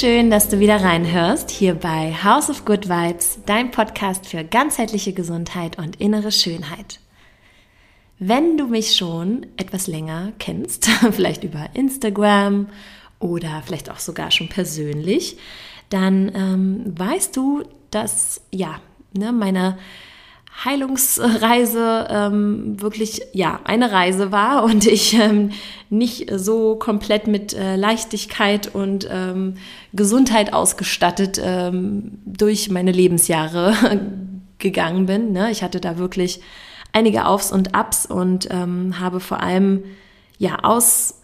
Schön, dass du wieder reinhörst hier bei House of Good Vibes, dein Podcast für ganzheitliche Gesundheit und innere Schönheit. Wenn du mich schon etwas länger kennst, vielleicht über Instagram oder vielleicht auch sogar schon persönlich, dann ähm, weißt du, dass ja, ne, meine Heilungsreise ähm, wirklich ja eine Reise war und ich ähm, nicht so komplett mit äh, Leichtigkeit und ähm, Gesundheit ausgestattet ähm, durch meine Lebensjahre gegangen bin. Ne? Ich hatte da wirklich einige Aufs und Abs und ähm, habe vor allem ja aus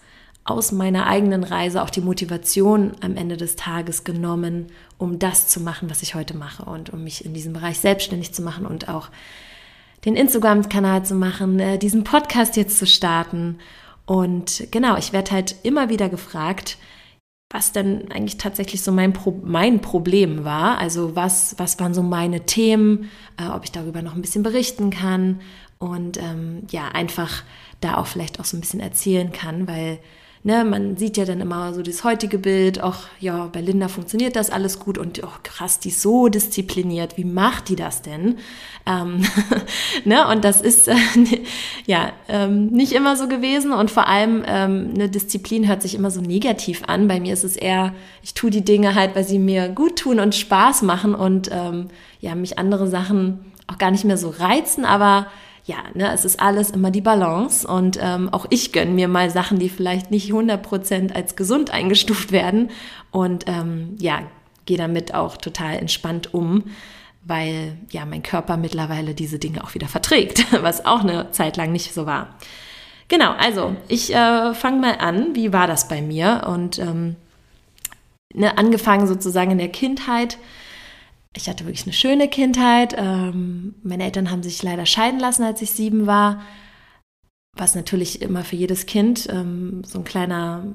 aus meiner eigenen Reise auch die Motivation am Ende des Tages genommen, um das zu machen, was ich heute mache und um mich in diesem Bereich selbstständig zu machen und auch den Instagram-Kanal zu machen, äh, diesen Podcast jetzt zu starten. Und genau, ich werde halt immer wieder gefragt, was denn eigentlich tatsächlich so mein, Pro mein Problem war. Also was, was waren so meine Themen, äh, ob ich darüber noch ein bisschen berichten kann und ähm, ja, einfach da auch vielleicht auch so ein bisschen erzählen kann, weil Ne, man sieht ja dann immer so das heutige Bild, ach ja, bei Linda funktioniert das alles gut und oh, krass, die ist so diszipliniert, wie macht die das denn? Ähm, ne, und das ist äh, ja ähm, nicht immer so gewesen und vor allem ähm, eine Disziplin hört sich immer so negativ an. Bei mir ist es eher, ich tue die Dinge halt, weil sie mir gut tun und Spaß machen und ähm, ja, mich andere Sachen auch gar nicht mehr so reizen, aber ja, ne, es ist alles immer die Balance und ähm, auch ich gönne mir mal Sachen, die vielleicht nicht 100% als gesund eingestuft werden und ähm, ja, gehe damit auch total entspannt um, weil ja mein Körper mittlerweile diese Dinge auch wieder verträgt, was auch eine Zeit lang nicht so war. Genau, also ich äh, fange mal an, wie war das bei mir und ähm, ne, angefangen sozusagen in der Kindheit ich hatte wirklich eine schöne Kindheit. Ähm, meine Eltern haben sich leider scheiden lassen, als ich sieben war. Was natürlich immer für jedes Kind ähm, so ein kleiner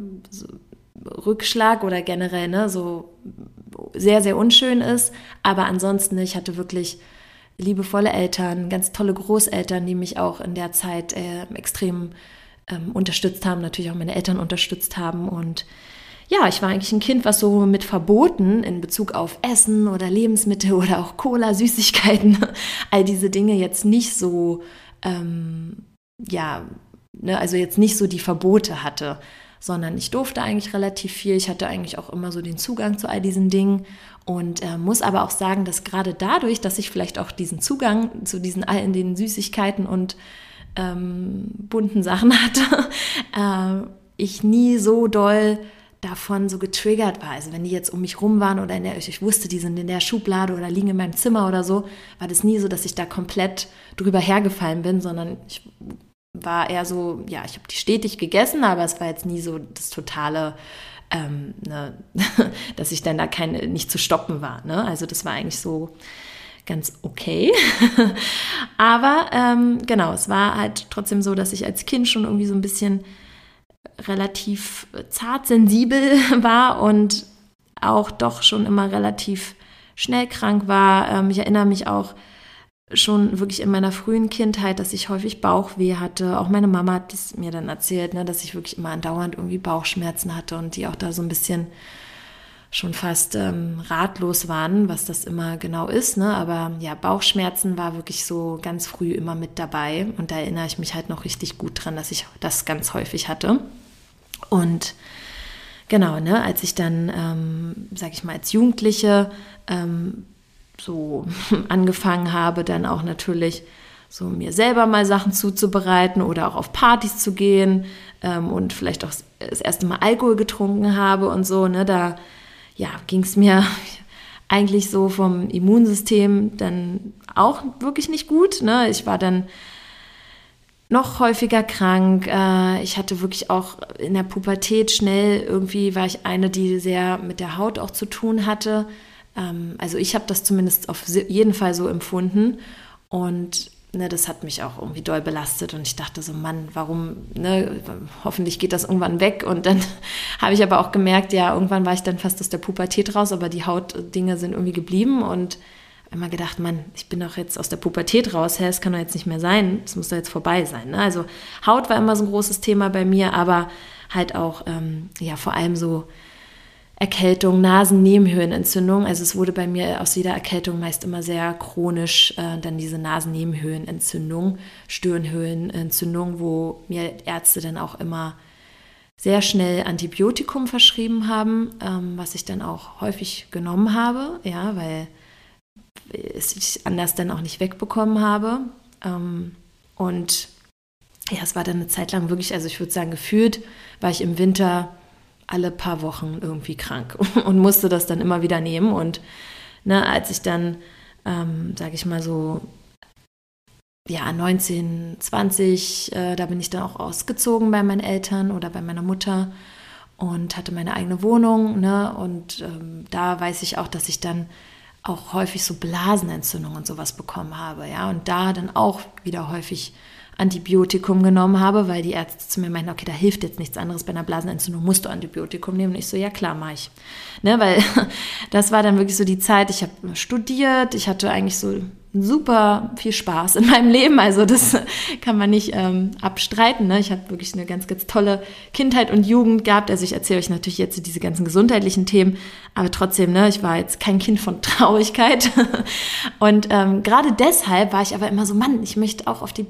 Rückschlag oder generell ne, so sehr, sehr unschön ist. Aber ansonsten, ich hatte wirklich liebevolle Eltern, ganz tolle Großeltern, die mich auch in der Zeit äh, extrem ähm, unterstützt haben, natürlich auch meine Eltern unterstützt haben und ja, ich war eigentlich ein Kind, was so mit Verboten in Bezug auf Essen oder Lebensmittel oder auch Cola, Süßigkeiten, all diese Dinge jetzt nicht so, ähm, ja, ne, also jetzt nicht so die Verbote hatte, sondern ich durfte eigentlich relativ viel. Ich hatte eigentlich auch immer so den Zugang zu all diesen Dingen und äh, muss aber auch sagen, dass gerade dadurch, dass ich vielleicht auch diesen Zugang zu diesen all in den Süßigkeiten und ähm, bunten Sachen hatte, äh, ich nie so doll davon so getriggert war. Also wenn die jetzt um mich rum waren oder in der, ich wusste, die sind in der Schublade oder liegen in meinem Zimmer oder so, war das nie so, dass ich da komplett drüber hergefallen bin, sondern ich war eher so, ja, ich habe die stetig gegessen, aber es war jetzt nie so das totale, ähm, ne, dass ich dann da keine, nicht zu stoppen war. Ne? Also das war eigentlich so ganz okay. aber ähm, genau, es war halt trotzdem so, dass ich als Kind schon irgendwie so ein bisschen relativ zart sensibel war und auch doch schon immer relativ schnell krank war. Ähm, ich erinnere mich auch schon wirklich in meiner frühen Kindheit, dass ich häufig Bauchweh hatte. Auch meine Mama hat es mir dann erzählt, ne, dass ich wirklich immer andauernd irgendwie Bauchschmerzen hatte und die auch da so ein bisschen schon fast ähm, ratlos waren, was das immer genau ist. Ne? Aber ja, Bauchschmerzen war wirklich so ganz früh immer mit dabei. Und da erinnere ich mich halt noch richtig gut dran, dass ich das ganz häufig hatte. Und genau, ne, als ich dann, ähm, sag ich mal, als Jugendliche ähm, so angefangen habe, dann auch natürlich so mir selber mal Sachen zuzubereiten oder auch auf Partys zu gehen ähm, und vielleicht auch das erste Mal Alkohol getrunken habe und so, ne, da ja, ging es mir eigentlich so vom Immunsystem dann auch wirklich nicht gut. Ne? Ich war dann noch häufiger krank. Äh, ich hatte wirklich auch in der Pubertät schnell irgendwie, war ich eine, die sehr mit der Haut auch zu tun hatte. Ähm, also ich habe das zumindest auf jeden Fall so empfunden. Und ne, das hat mich auch irgendwie doll belastet und ich dachte so, Mann, warum, ne, hoffentlich geht das irgendwann weg und dann habe ich aber auch gemerkt, ja, irgendwann war ich dann fast aus der Pubertät raus, aber die Hautdinge sind irgendwie geblieben und immer gedacht, Mann, ich bin doch jetzt aus der Pubertät raus, hä, es kann doch jetzt nicht mehr sein, es muss doch jetzt vorbei sein. Ne? Also Haut war immer so ein großes Thema bei mir, aber halt auch, ähm, ja, vor allem so Erkältung, Nasennebenhöhlenentzündung. Also es wurde bei mir aus jeder Erkältung meist immer sehr chronisch äh, dann diese Nasennebenhöhlenentzündung, Stirnhöhlenentzündung, wo mir Ärzte dann auch immer sehr schnell Antibiotikum verschrieben haben, ähm, was ich dann auch häufig genommen habe, ja, weil ich anders dann auch nicht wegbekommen habe. Ähm, und ja, es war dann eine Zeit lang wirklich, also ich würde sagen, gefühlt war ich im Winter alle paar Wochen irgendwie krank und musste das dann immer wieder nehmen. Und ne, als ich dann, ähm, sage ich mal so, ja, 19, 20, äh, da bin ich dann auch ausgezogen bei meinen Eltern oder bei meiner Mutter und hatte meine eigene Wohnung. Ne? Und ähm, da weiß ich auch, dass ich dann auch häufig so Blasenentzündungen und sowas bekommen habe. Ja? Und da dann auch wieder häufig Antibiotikum genommen habe, weil die Ärzte zu mir meinten, okay, da hilft jetzt nichts anderes, bei einer Blasenentzündung musst du Antibiotikum nehmen. Und ich so, ja klar, mache ich. Ne, weil das war dann wirklich so die Zeit, ich habe studiert, ich hatte eigentlich so super viel Spaß in meinem Leben. Also das kann man nicht ähm, abstreiten. Ne? Ich habe wirklich eine ganz, ganz tolle Kindheit und Jugend gehabt. Also ich erzähle euch natürlich jetzt diese ganzen gesundheitlichen Themen, aber trotzdem, ne, ich war jetzt kein Kind von Traurigkeit. und ähm, gerade deshalb war ich aber immer so, Mann, ich möchte auch auf die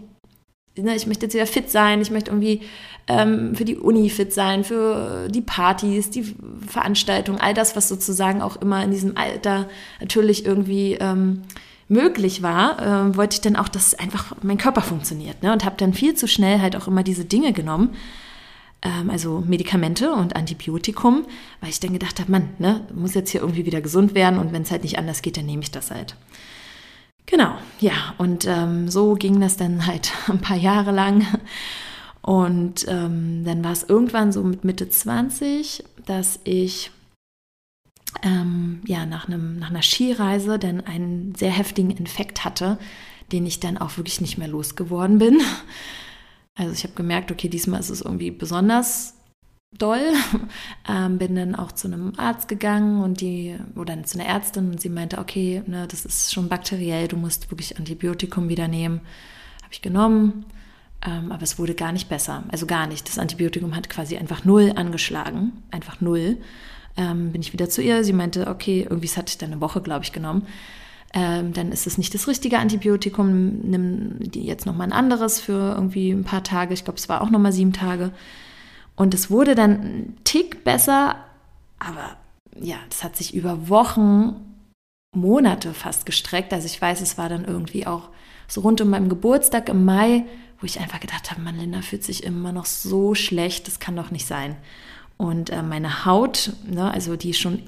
ne, ich möchte jetzt wieder fit sein, ich möchte irgendwie ähm, für die Uni fit sein, für die Partys, die Veranstaltungen, all das, was sozusagen auch immer in diesem Alter natürlich irgendwie ähm, möglich war, äh, wollte ich dann auch, dass einfach mein Körper funktioniert. Ne? Und habe dann viel zu schnell halt auch immer diese Dinge genommen, ähm, also Medikamente und Antibiotikum, weil ich dann gedacht habe, Mann, ne, muss jetzt hier irgendwie wieder gesund werden und wenn es halt nicht anders geht, dann nehme ich das halt. Genau, ja, und ähm, so ging das dann halt ein paar Jahre lang. Und ähm, dann war es irgendwann so mit Mitte 20, dass ich ähm, ja, nach, einem, nach einer Skireise dann einen sehr heftigen Infekt hatte, den ich dann auch wirklich nicht mehr losgeworden bin. Also ich habe gemerkt, okay, diesmal ist es irgendwie besonders doll. Ähm, bin dann auch zu einem Arzt gegangen und die, oder zu einer Ärztin und sie meinte, okay, ne, das ist schon bakteriell, du musst wirklich Antibiotikum wieder nehmen. Habe ich genommen, ähm, aber es wurde gar nicht besser. Also gar nicht. Das Antibiotikum hat quasi einfach null angeschlagen, einfach null. Ähm, bin ich wieder zu ihr. Sie meinte, okay, irgendwie hatte ich dann eine Woche, glaube ich, genommen. Ähm, dann ist es nicht das richtige Antibiotikum. Nimm jetzt nochmal ein anderes für irgendwie ein paar Tage. Ich glaube, es war auch nochmal sieben Tage. Und es wurde dann ein Tick besser, aber ja, das hat sich über Wochen, Monate fast gestreckt. Also ich weiß, es war dann irgendwie auch so rund um meinen Geburtstag im Mai, wo ich einfach gedacht habe, Mann, Linda fühlt sich immer noch so schlecht, das kann doch nicht sein. Und äh, meine Haut, ne, also die schon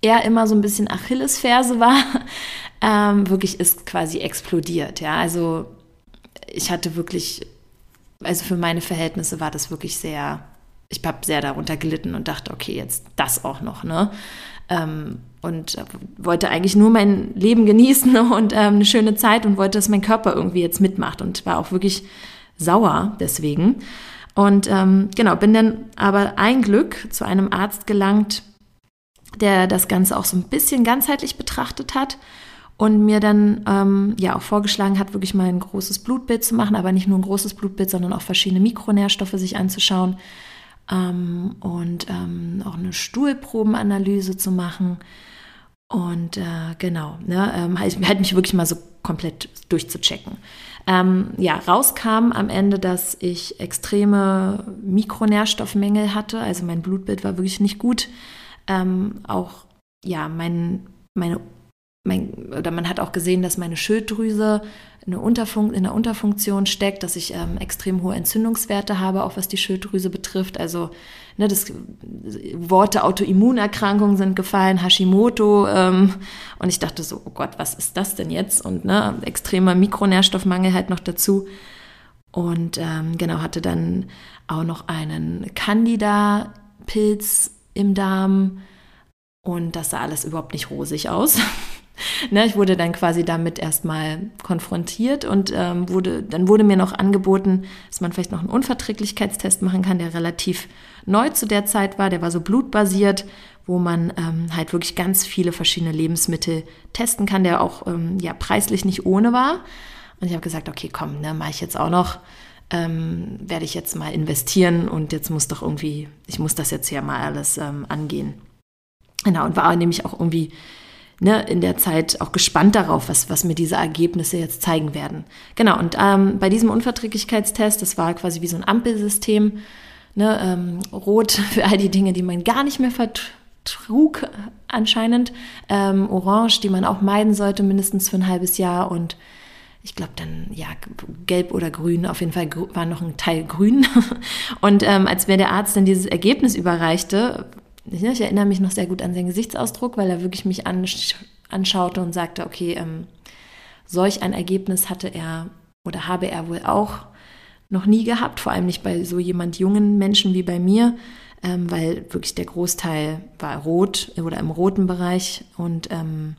eher immer so ein bisschen Achillesferse war, ähm, wirklich ist quasi explodiert. Ja, also ich hatte wirklich, also für meine Verhältnisse war das wirklich sehr ich habe sehr darunter gelitten und dachte, okay, jetzt das auch noch, ne? Ähm, und wollte eigentlich nur mein Leben genießen und ähm, eine schöne Zeit und wollte, dass mein Körper irgendwie jetzt mitmacht und war auch wirklich sauer deswegen. Und ähm, genau, bin dann aber ein Glück zu einem Arzt gelangt, der das Ganze auch so ein bisschen ganzheitlich betrachtet hat und mir dann ähm, ja auch vorgeschlagen hat, wirklich mal ein großes Blutbild zu machen, aber nicht nur ein großes Blutbild, sondern auch verschiedene Mikronährstoffe sich anzuschauen ähm, und ähm, auch eine Stuhlprobenanalyse zu machen. Und äh, genau, ne, ähm, halt, halt, mich wirklich mal so komplett durchzuchecken. Ähm, ja, rauskam am Ende, dass ich extreme Mikronährstoffmängel hatte. Also mein Blutbild war wirklich nicht gut. Ähm, auch ja, mein, meine mein, oder man hat auch gesehen, dass meine Schilddrüse eine Unterfun in der Unterfunktion steckt, dass ich ähm, extrem hohe Entzündungswerte habe, auch was die Schilddrüse betrifft. Also ne, das Worte Autoimmunerkrankungen sind gefallen, Hashimoto. Ähm, und ich dachte so, oh Gott, was ist das denn jetzt? Und ne, extremer Mikronährstoffmangel halt noch dazu. Und ähm, genau, hatte dann auch noch einen Candida-Pilz im Darm. Und das sah alles überhaupt nicht rosig aus. Ne, ich wurde dann quasi damit erstmal konfrontiert und ähm, wurde, dann wurde mir noch angeboten, dass man vielleicht noch einen Unverträglichkeitstest machen kann, der relativ neu zu der Zeit war. Der war so blutbasiert, wo man ähm, halt wirklich ganz viele verschiedene Lebensmittel testen kann, der auch ähm, ja, preislich nicht ohne war. Und ich habe gesagt, okay, komm, ne, mache ich jetzt auch noch. Ähm, werde ich jetzt mal investieren und jetzt muss doch irgendwie, ich muss das jetzt ja mal alles ähm, angehen. Genau, und war nämlich auch irgendwie ne, in der Zeit auch gespannt darauf, was, was mir diese Ergebnisse jetzt zeigen werden. Genau, und ähm, bei diesem Unverträglichkeitstest, das war quasi wie so ein Ampelsystem, ne, ähm, rot für all die Dinge, die man gar nicht mehr vertrug anscheinend, ähm, orange, die man auch meiden sollte, mindestens für ein halbes Jahr und ich glaube dann, ja, gelb oder grün, auf jeden Fall war noch ein Teil grün. Und ähm, als mir der Arzt dann dieses Ergebnis überreichte, ich erinnere mich noch sehr gut an seinen Gesichtsausdruck, weil er wirklich mich ansch anschaute und sagte, okay, ähm, solch ein Ergebnis hatte er oder habe er wohl auch noch nie gehabt, vor allem nicht bei so jemand jungen Menschen wie bei mir, ähm, weil wirklich der Großteil war rot oder im roten Bereich und ähm,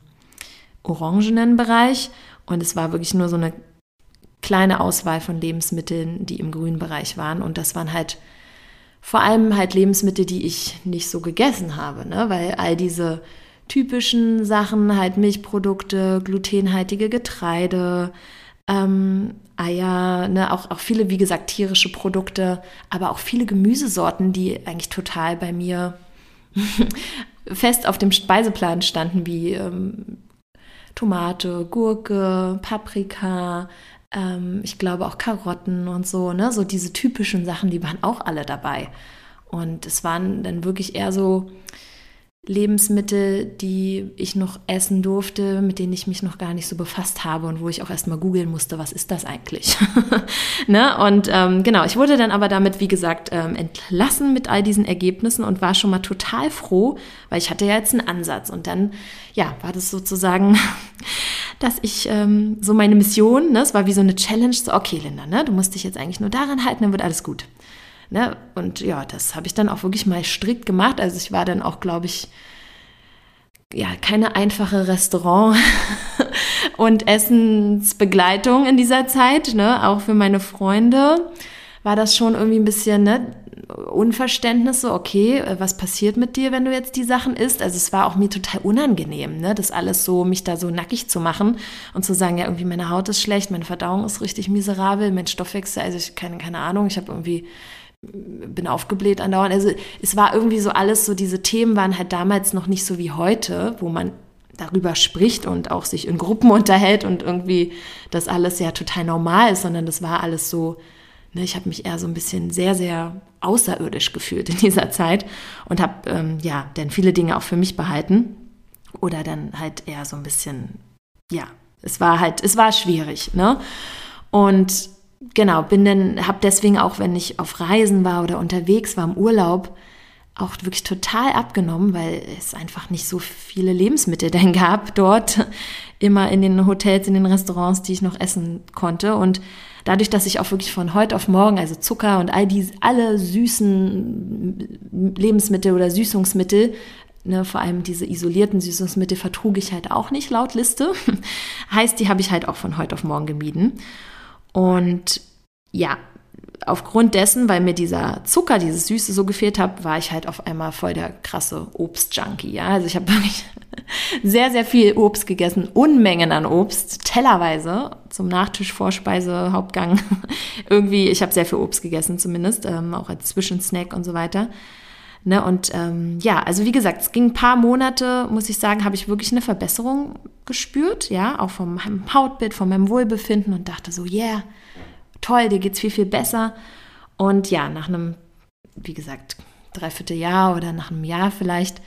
orangenen Bereich. Und es war wirklich nur so eine kleine Auswahl von Lebensmitteln, die im grünen Bereich waren. Und das waren halt vor allem halt Lebensmittel, die ich nicht so gegessen habe, ne? weil all diese typischen Sachen, halt Milchprodukte, glutenhaltige Getreide, ähm, Eier, ne? auch, auch viele, wie gesagt, tierische Produkte, aber auch viele Gemüsesorten, die eigentlich total bei mir fest auf dem Speiseplan standen, wie ähm, Tomate, Gurke, Paprika, ähm, ich glaube auch Karotten und so, ne? So diese typischen Sachen, die waren auch alle dabei. Und es waren dann wirklich eher so Lebensmittel, die ich noch essen durfte, mit denen ich mich noch gar nicht so befasst habe und wo ich auch erstmal googeln musste, was ist das eigentlich? ne? Und ähm, genau, ich wurde dann aber damit, wie gesagt, ähm, entlassen mit all diesen Ergebnissen und war schon mal total froh, weil ich hatte ja jetzt einen Ansatz. Und dann, ja, war das sozusagen, dass ich ähm, so meine Mission, ne? es war wie so eine Challenge, so, okay, Linda, ne? du musst dich jetzt eigentlich nur daran halten, dann wird alles gut. Ne? Und ja, das habe ich dann auch wirklich mal strikt gemacht. Also ich war dann auch, glaube ich, ja, keine einfache Restaurant- und Essensbegleitung in dieser Zeit, ne? Auch für meine Freunde war das schon irgendwie ein bisschen, ne? Unverständnis, so, okay, äh, was passiert mit dir, wenn du jetzt die Sachen isst? Also es war auch mir total unangenehm, ne? das alles so, mich da so nackig zu machen und zu sagen, ja, irgendwie meine Haut ist schlecht, meine Verdauung ist richtig miserabel, mein Stoffwechsel, also ich keine, keine Ahnung, ich habe irgendwie bin aufgebläht andauernd. Also es war irgendwie so alles, so diese Themen waren halt damals noch nicht so wie heute, wo man darüber spricht und auch sich in Gruppen unterhält und irgendwie das alles ja total normal ist, sondern das war alles so, ich habe mich eher so ein bisschen sehr, sehr außerirdisch gefühlt in dieser Zeit und habe ähm, ja dann viele Dinge auch für mich behalten oder dann halt eher so ein bisschen, ja, es war halt, es war schwierig, ne? Und genau, bin dann, habe deswegen auch, wenn ich auf Reisen war oder unterwegs war im Urlaub, auch wirklich total abgenommen, weil es einfach nicht so viele Lebensmittel denn gab dort, immer in den Hotels, in den Restaurants, die ich noch essen konnte. Und dadurch, dass ich auch wirklich von heute auf morgen, also Zucker und all diese, alle süßen Lebensmittel oder Süßungsmittel, ne, vor allem diese isolierten Süßungsmittel vertrug ich halt auch nicht laut Liste. heißt, die habe ich halt auch von heute auf morgen gemieden. Und ja, aufgrund dessen, weil mir dieser Zucker, dieses Süße so gefehlt hat, war ich halt auf einmal voll der krasse Obstjunkie. Ja? Also ich habe wirklich sehr, sehr viel Obst gegessen, Unmengen an Obst, tellerweise zum Nachtisch, Vorspeise, Hauptgang. Irgendwie, ich habe sehr viel Obst gegessen zumindest, ähm, auch als Zwischensnack und so weiter. Ne, und ähm, ja, also wie gesagt, es ging ein paar Monate, muss ich sagen, habe ich wirklich eine Verbesserung gespürt, ja, auch vom Hautbild, von meinem Wohlbefinden und dachte so, yeah, toll, dir geht's viel, viel besser. Und ja, nach einem, wie gesagt, dreiviertel Jahr oder nach einem Jahr vielleicht,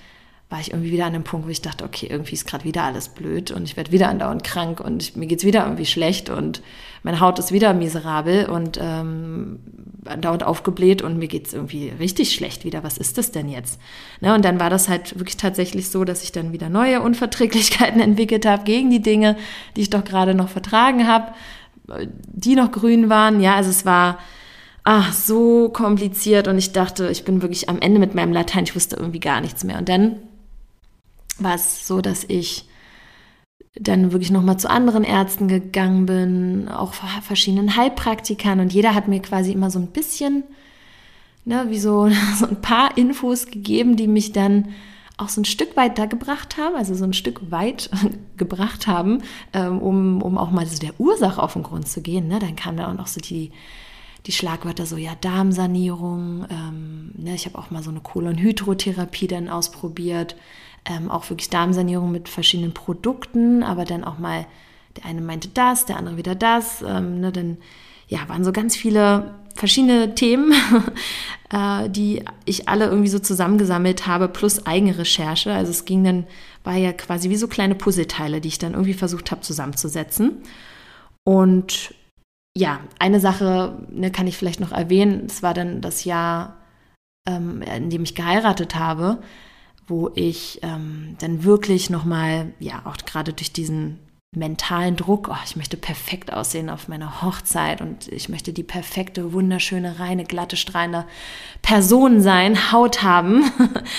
war ich irgendwie wieder an dem Punkt, wo ich dachte, okay, irgendwie ist gerade wieder alles blöd und ich werde wieder andauernd krank und ich, mir geht's wieder irgendwie schlecht und meine Haut ist wieder miserabel und ähm, andauernd aufgebläht und mir geht's irgendwie richtig schlecht wieder. Was ist das denn jetzt? Ne, und dann war das halt wirklich tatsächlich so, dass ich dann wieder neue Unverträglichkeiten entwickelt habe gegen die Dinge, die ich doch gerade noch vertragen habe, die noch grün waren. Ja, also es war ach, so kompliziert und ich dachte, ich bin wirklich am Ende mit meinem Latein, ich wusste irgendwie gar nichts mehr. Und dann war es so, dass ich dann wirklich nochmal zu anderen Ärzten gegangen bin, auch verschiedenen Heilpraktikern und jeder hat mir quasi immer so ein bisschen, ne, wie so, so ein paar Infos gegeben, die mich dann auch so ein Stück weit da gebracht haben, also so ein Stück weit gebracht haben, ähm, um, um auch mal so der Ursache auf den Grund zu gehen. Ne? Dann kamen da auch noch so die, die Schlagwörter so, ja, Darmsanierung, ähm, ne? ich habe auch mal so eine Kolonhydrotherapie dann ausprobiert, ähm, auch wirklich Darmsanierung mit verschiedenen Produkten, aber dann auch mal, der eine meinte das, der andere wieder das. Ähm, ne, dann ja, waren so ganz viele verschiedene Themen, äh, die ich alle irgendwie so zusammengesammelt habe, plus eigene Recherche. Also es ging dann, war ja quasi wie so kleine Puzzleteile, die ich dann irgendwie versucht habe zusammenzusetzen. Und ja, eine Sache ne, kann ich vielleicht noch erwähnen. Es war dann das Jahr, ähm, in dem ich geheiratet habe, wo ich ähm, dann wirklich nochmal, ja, auch gerade durch diesen mentalen Druck, oh, ich möchte perfekt aussehen auf meiner Hochzeit und ich möchte die perfekte, wunderschöne, reine, glatte, strahlende Person sein, Haut haben.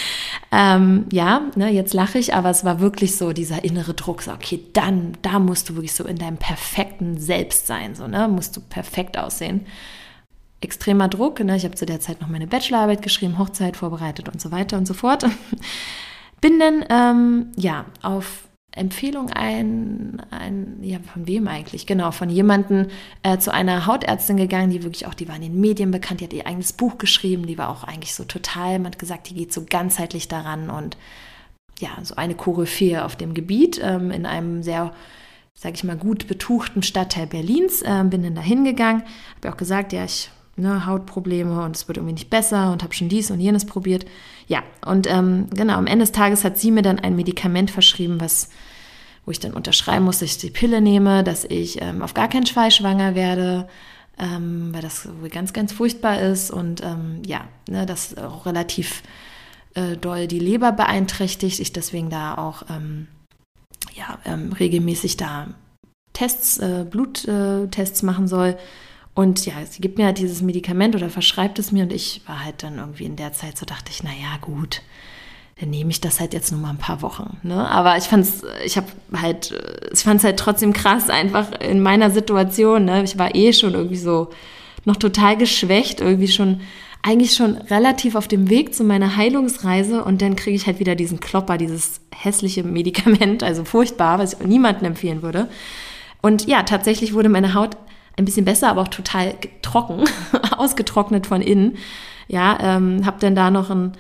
ähm, ja, ne, jetzt lache ich, aber es war wirklich so dieser innere Druck, so, okay, dann, da musst du wirklich so in deinem perfekten Selbst sein, so, ne, musst du perfekt aussehen. Extremer Druck, ne? ich habe zu der Zeit noch meine Bachelorarbeit geschrieben, Hochzeit vorbereitet und so weiter und so fort. Bin dann, ähm, ja, auf Empfehlung ein, ein, ja, von wem eigentlich? Genau, von jemandem äh, zu einer Hautärztin gegangen, die wirklich auch, die war in den Medien bekannt, die hat ihr eigenes Buch geschrieben, die war auch eigentlich so total, man hat gesagt, die geht so ganzheitlich daran und ja, so eine Koryphäe auf dem Gebiet ähm, in einem sehr, sage ich mal, gut betuchten Stadtteil Berlins. Äh, bin dann da hingegangen, habe auch gesagt, ja, ich ne, Hautprobleme und es wird irgendwie nicht besser und habe schon dies und jenes probiert. Ja, und ähm, genau, am Ende des Tages hat sie mir dann ein Medikament verschrieben, was, wo ich dann unterschreiben muss, dass ich die Pille nehme, dass ich ähm, auf gar keinen Fall schwanger werde, ähm, weil das ganz, ganz furchtbar ist und ähm, ja, ne, das auch relativ äh, doll die Leber beeinträchtigt, ich deswegen da auch ähm, ja, ähm, regelmäßig da Tests, äh, Bluttests machen soll und ja, sie gibt mir halt dieses Medikament oder verschreibt es mir und ich war halt dann irgendwie in der Zeit so, dachte ich, naja, gut, dann nehme ich das halt jetzt nur mal ein paar Wochen. Ne? Aber ich fand's, ich habe halt, ich fand's halt trotzdem krass, einfach in meiner Situation. Ne? Ich war eh schon irgendwie so noch total geschwächt, irgendwie schon, eigentlich schon relativ auf dem Weg zu meiner Heilungsreise und dann kriege ich halt wieder diesen Klopper, dieses hässliche Medikament, also furchtbar, was ich niemandem empfehlen würde. Und ja, tatsächlich wurde meine Haut ein bisschen besser, aber auch total trocken, ausgetrocknet von innen. Ja, ähm, habe dann da noch ein,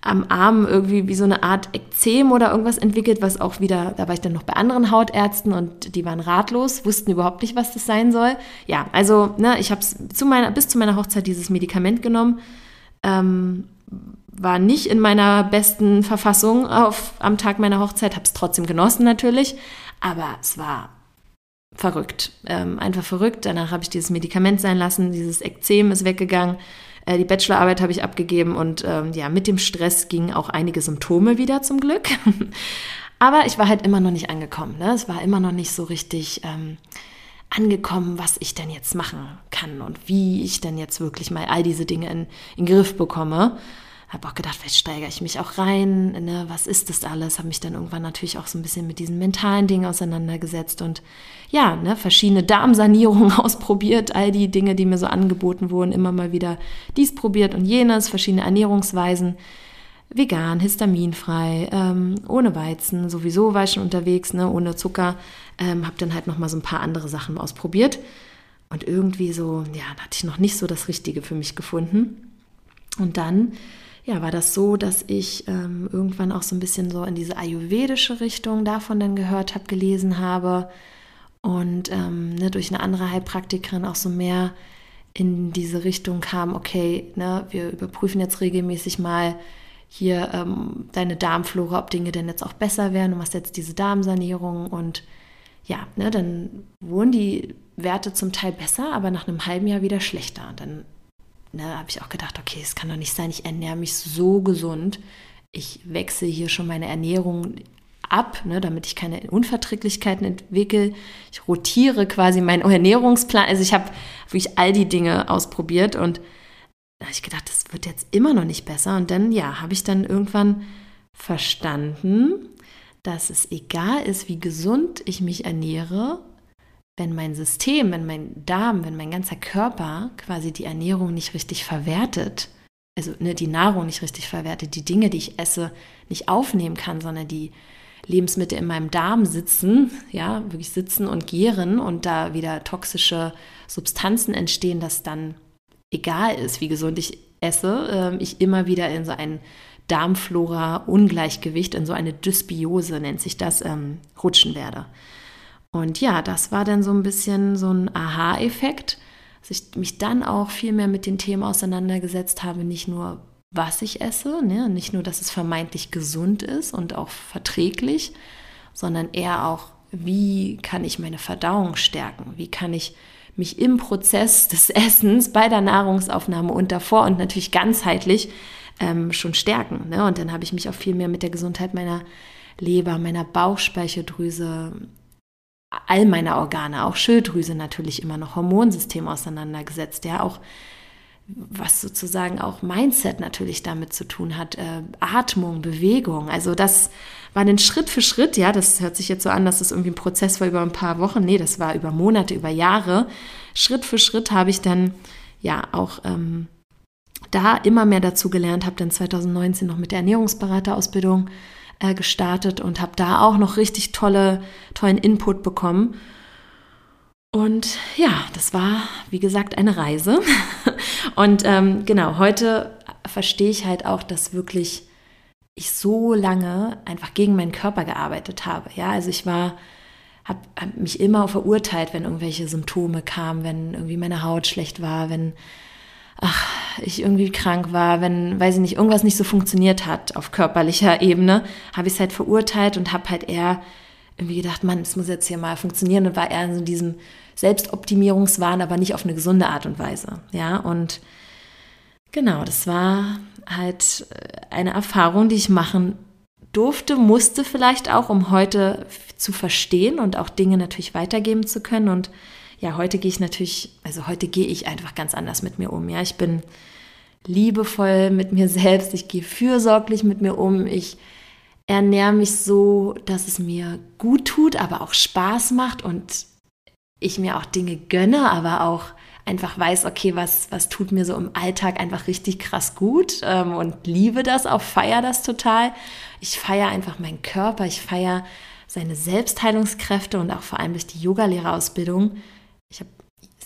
am Arm irgendwie wie so eine Art Ekzem oder irgendwas entwickelt, was auch wieder, da war ich dann noch bei anderen Hautärzten und die waren ratlos, wussten überhaupt nicht, was das sein soll. Ja, also ne, ich habe bis zu meiner Hochzeit dieses Medikament genommen, ähm, war nicht in meiner besten Verfassung auf, am Tag meiner Hochzeit, habe es trotzdem genossen natürlich, aber es war verrückt. Ähm, einfach verrückt. Danach habe ich dieses Medikament sein lassen, dieses Ekzem ist weggegangen. Äh, die Bachelorarbeit habe ich abgegeben und ähm, ja, mit dem Stress gingen auch einige Symptome wieder zum Glück. Aber ich war halt immer noch nicht angekommen. Ne? Es war immer noch nicht so richtig ähm, angekommen, was ich denn jetzt machen kann und wie ich denn jetzt wirklich mal all diese Dinge in, in den Griff bekomme habe auch gedacht, vielleicht steigere ich mich auch rein, ne? was ist das alles? Habe mich dann irgendwann natürlich auch so ein bisschen mit diesen mentalen Dingen auseinandergesetzt und ja, ne, verschiedene Darmsanierungen ausprobiert, all die Dinge, die mir so angeboten wurden, immer mal wieder dies probiert und jenes, verschiedene Ernährungsweisen, vegan, histaminfrei, ähm, ohne Weizen, sowieso war ich schon unterwegs, ne, ohne Zucker, ähm, habe dann halt noch mal so ein paar andere Sachen ausprobiert und irgendwie so, ja, da hatte ich noch nicht so das Richtige für mich gefunden. Und dann ja, war das so, dass ich ähm, irgendwann auch so ein bisschen so in diese ayurvedische Richtung davon dann gehört habe, gelesen habe und ähm, ne, durch eine andere Heilpraktikerin auch so mehr in diese Richtung kam, okay, ne, wir überprüfen jetzt regelmäßig mal hier ähm, deine Darmflora, ob Dinge denn jetzt auch besser werden, du machst jetzt diese Darmsanierung und ja, ne, dann wurden die Werte zum Teil besser, aber nach einem halben Jahr wieder schlechter. Dann ne, habe ich auch gedacht, okay, es kann doch nicht sein, ich ernähre mich so gesund. Ich wechsle hier schon meine Ernährung ab, ne, damit ich keine Unverträglichkeiten entwickle. Ich rotiere quasi meinen Ernährungsplan. Also ich habe wirklich all die Dinge ausprobiert und da habe ich gedacht, das wird jetzt immer noch nicht besser. Und dann, ja, habe ich dann irgendwann verstanden, dass es egal ist, wie gesund ich mich ernähre, wenn mein System, wenn mein Darm, wenn mein ganzer Körper quasi die Ernährung nicht richtig verwertet, also ne, die Nahrung nicht richtig verwertet, die Dinge, die ich esse, nicht aufnehmen kann, sondern die Lebensmittel in meinem Darm sitzen, ja, wirklich sitzen und gären und da wieder toxische Substanzen entstehen, dass dann egal ist, wie gesund ich esse, äh, ich immer wieder in so einen Darmflora-Ungleichgewicht, in so eine Dysbiose nennt sich das, ähm, rutschen werde. Und ja, das war dann so ein bisschen so ein Aha-Effekt, dass ich mich dann auch viel mehr mit den Themen auseinandergesetzt habe, nicht nur was ich esse, ne? nicht nur, dass es vermeintlich gesund ist und auch verträglich, sondern eher auch, wie kann ich meine Verdauung stärken, wie kann ich mich im Prozess des Essens bei der Nahrungsaufnahme und davor und natürlich ganzheitlich ähm, schon stärken. Ne? Und dann habe ich mich auch viel mehr mit der Gesundheit meiner Leber, meiner Bauchspeicheldrüse, all meiner Organe, auch Schilddrüse natürlich immer noch Hormonsystem auseinandergesetzt, ja, auch was sozusagen auch Mindset natürlich damit zu tun hat, äh, Atmung, Bewegung. Also das war dann Schritt für Schritt, ja, das hört sich jetzt so an, dass das irgendwie ein Prozess war über ein paar Wochen. Nee, das war über Monate, über Jahre. Schritt für Schritt habe ich dann ja auch ähm, da immer mehr dazu gelernt, habe dann 2019 noch mit der Ernährungsberaterausbildung äh, gestartet und habe da auch noch richtig tolle, tollen Input bekommen. Und ja, das war, wie gesagt, eine Reise. Und ähm, genau, heute verstehe ich halt auch, dass wirklich ich so lange einfach gegen meinen Körper gearbeitet habe. Ja, also ich war, habe hab mich immer verurteilt, wenn irgendwelche Symptome kamen, wenn irgendwie meine Haut schlecht war, wenn ach, ich irgendwie krank war, wenn, weiß ich nicht, irgendwas nicht so funktioniert hat auf körperlicher Ebene, habe ich es halt verurteilt und habe halt eher irgendwie gedacht, Mann, es muss jetzt hier mal funktionieren und war eher in so diesem Selbstoptimierungswahn, aber nicht auf eine gesunde Art und Weise. Ja, und genau, das war halt äh, eine Erfahrung, die ich machen durfte, musste vielleicht auch, um heute zu verstehen und auch Dinge natürlich weitergeben zu können. Und ja, heute gehe ich natürlich, also heute gehe ich einfach ganz anders mit mir um. Ja, ich bin liebevoll mit mir selbst, ich gehe fürsorglich mit mir um, ich ernähre mich so, dass es mir gut tut, aber auch Spaß macht und ich mir auch Dinge gönne, aber auch einfach weiß, okay, was, was tut mir so im Alltag einfach richtig krass gut ähm, und liebe das, auch feiere das total. Ich feiere einfach meinen Körper, ich feiere seine Selbstheilungskräfte und auch vor allem durch die Yogalehrerausbildung.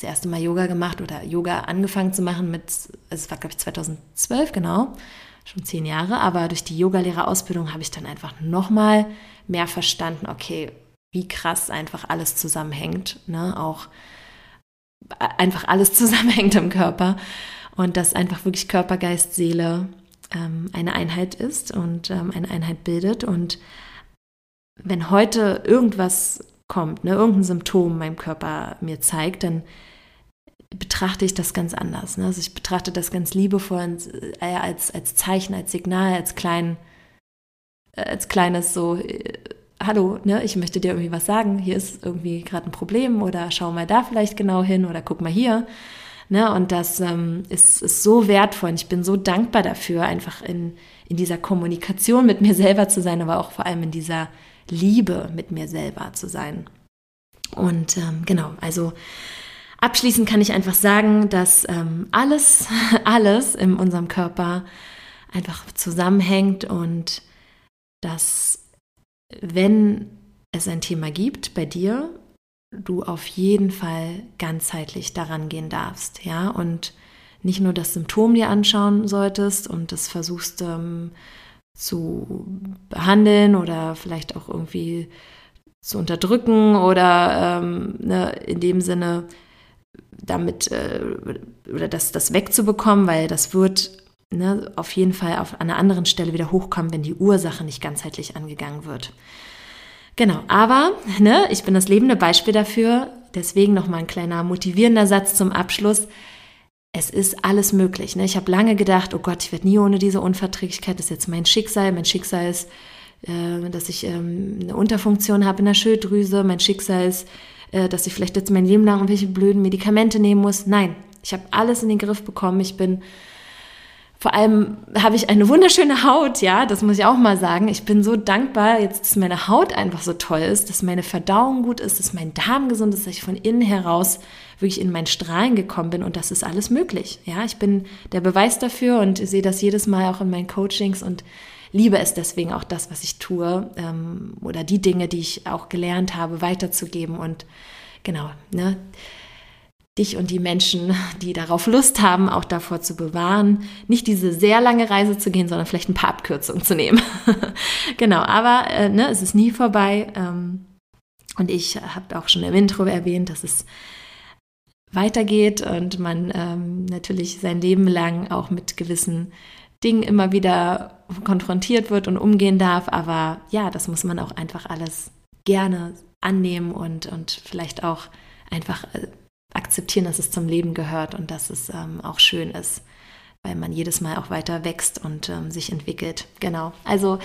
Das erste Mal Yoga gemacht oder Yoga angefangen zu machen mit, also es war glaube ich 2012 genau, schon zehn Jahre, aber durch die Yogalehrerausbildung habe ich dann einfach nochmal mehr verstanden, okay, wie krass einfach alles zusammenhängt, ne? auch einfach alles zusammenhängt im Körper. Und dass einfach wirklich Körper, Geist, Seele ähm, eine Einheit ist und ähm, eine Einheit bildet. Und wenn heute irgendwas kommt, ne, irgendein Symptom meinem Körper mir zeigt, dann betrachte ich das ganz anders. Ne? Also ich betrachte das ganz liebevoll äh, als, als Zeichen, als Signal, als klein, äh, als kleines so äh, hallo, ne, ich möchte dir irgendwie was sagen, hier ist irgendwie gerade ein Problem oder schau mal da vielleicht genau hin oder guck mal hier. Ne, und das ähm, ist, ist so wertvoll und ich bin so dankbar dafür, einfach in, in dieser Kommunikation mit mir selber zu sein, aber auch vor allem in dieser Liebe mit mir selber zu sein. Und ähm, genau, also abschließend kann ich einfach sagen, dass ähm, alles, alles in unserem Körper einfach zusammenhängt und dass wenn es ein Thema gibt bei dir, du auf jeden Fall ganzheitlich daran gehen darfst, ja, und nicht nur das Symptom dir anschauen solltest und das versuchst ähm, zu behandeln oder vielleicht auch irgendwie zu unterdrücken oder ähm, ne, in dem Sinne damit äh, oder das, das wegzubekommen, weil das wird ne, auf jeden Fall auf einer anderen Stelle wieder hochkommen, wenn die Ursache nicht ganzheitlich angegangen wird. Genau, aber ne, ich bin das lebende Beispiel dafür. Deswegen nochmal ein kleiner motivierender Satz zum Abschluss. Es ist alles möglich. Ne? Ich habe lange gedacht, oh Gott, ich werde nie ohne diese Unverträglichkeit. Das ist jetzt mein Schicksal. Mein Schicksal ist, äh, dass ich ähm, eine Unterfunktion habe in der Schilddrüse. Mein Schicksal ist, äh, dass ich vielleicht jetzt mein Leben lang irgendwelche blöden Medikamente nehmen muss. Nein, ich habe alles in den Griff bekommen. Ich bin vor allem habe ich eine wunderschöne Haut, ja, das muss ich auch mal sagen. Ich bin so dankbar, jetzt, dass meine Haut einfach so toll ist, dass meine Verdauung gut ist, dass mein Darm gesund ist, dass ich von innen heraus wirklich in mein Strahlen gekommen bin und das ist alles möglich. Ja, ich bin der Beweis dafür und sehe das jedes Mal auch in meinen Coachings und liebe es deswegen auch das, was ich tue ähm, oder die Dinge, die ich auch gelernt habe, weiterzugeben und genau, ne dich und die Menschen, die darauf Lust haben, auch davor zu bewahren, nicht diese sehr lange Reise zu gehen, sondern vielleicht ein paar Abkürzungen zu nehmen. genau, aber äh, ne, es ist nie vorbei. Ähm, und ich habe auch schon im Intro erwähnt, dass es weitergeht und man ähm, natürlich sein Leben lang auch mit gewissen Dingen immer wieder konfrontiert wird und umgehen darf. Aber ja, das muss man auch einfach alles gerne annehmen und, und vielleicht auch einfach äh, akzeptieren, dass es zum Leben gehört und dass es ähm, auch schön ist, weil man jedes Mal auch weiter wächst und ähm, sich entwickelt. Genau. Also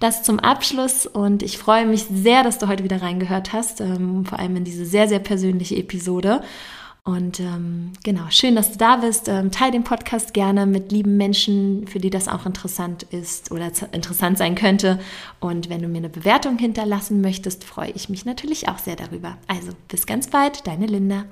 das zum Abschluss und ich freue mich sehr, dass du heute wieder reingehört hast, ähm, vor allem in diese sehr, sehr persönliche Episode. Und ähm, genau, schön, dass du da bist. Ähm, teil den Podcast gerne mit lieben Menschen, für die das auch interessant ist oder interessant sein könnte. Und wenn du mir eine Bewertung hinterlassen möchtest, freue ich mich natürlich auch sehr darüber. Also bis ganz bald, deine Linda.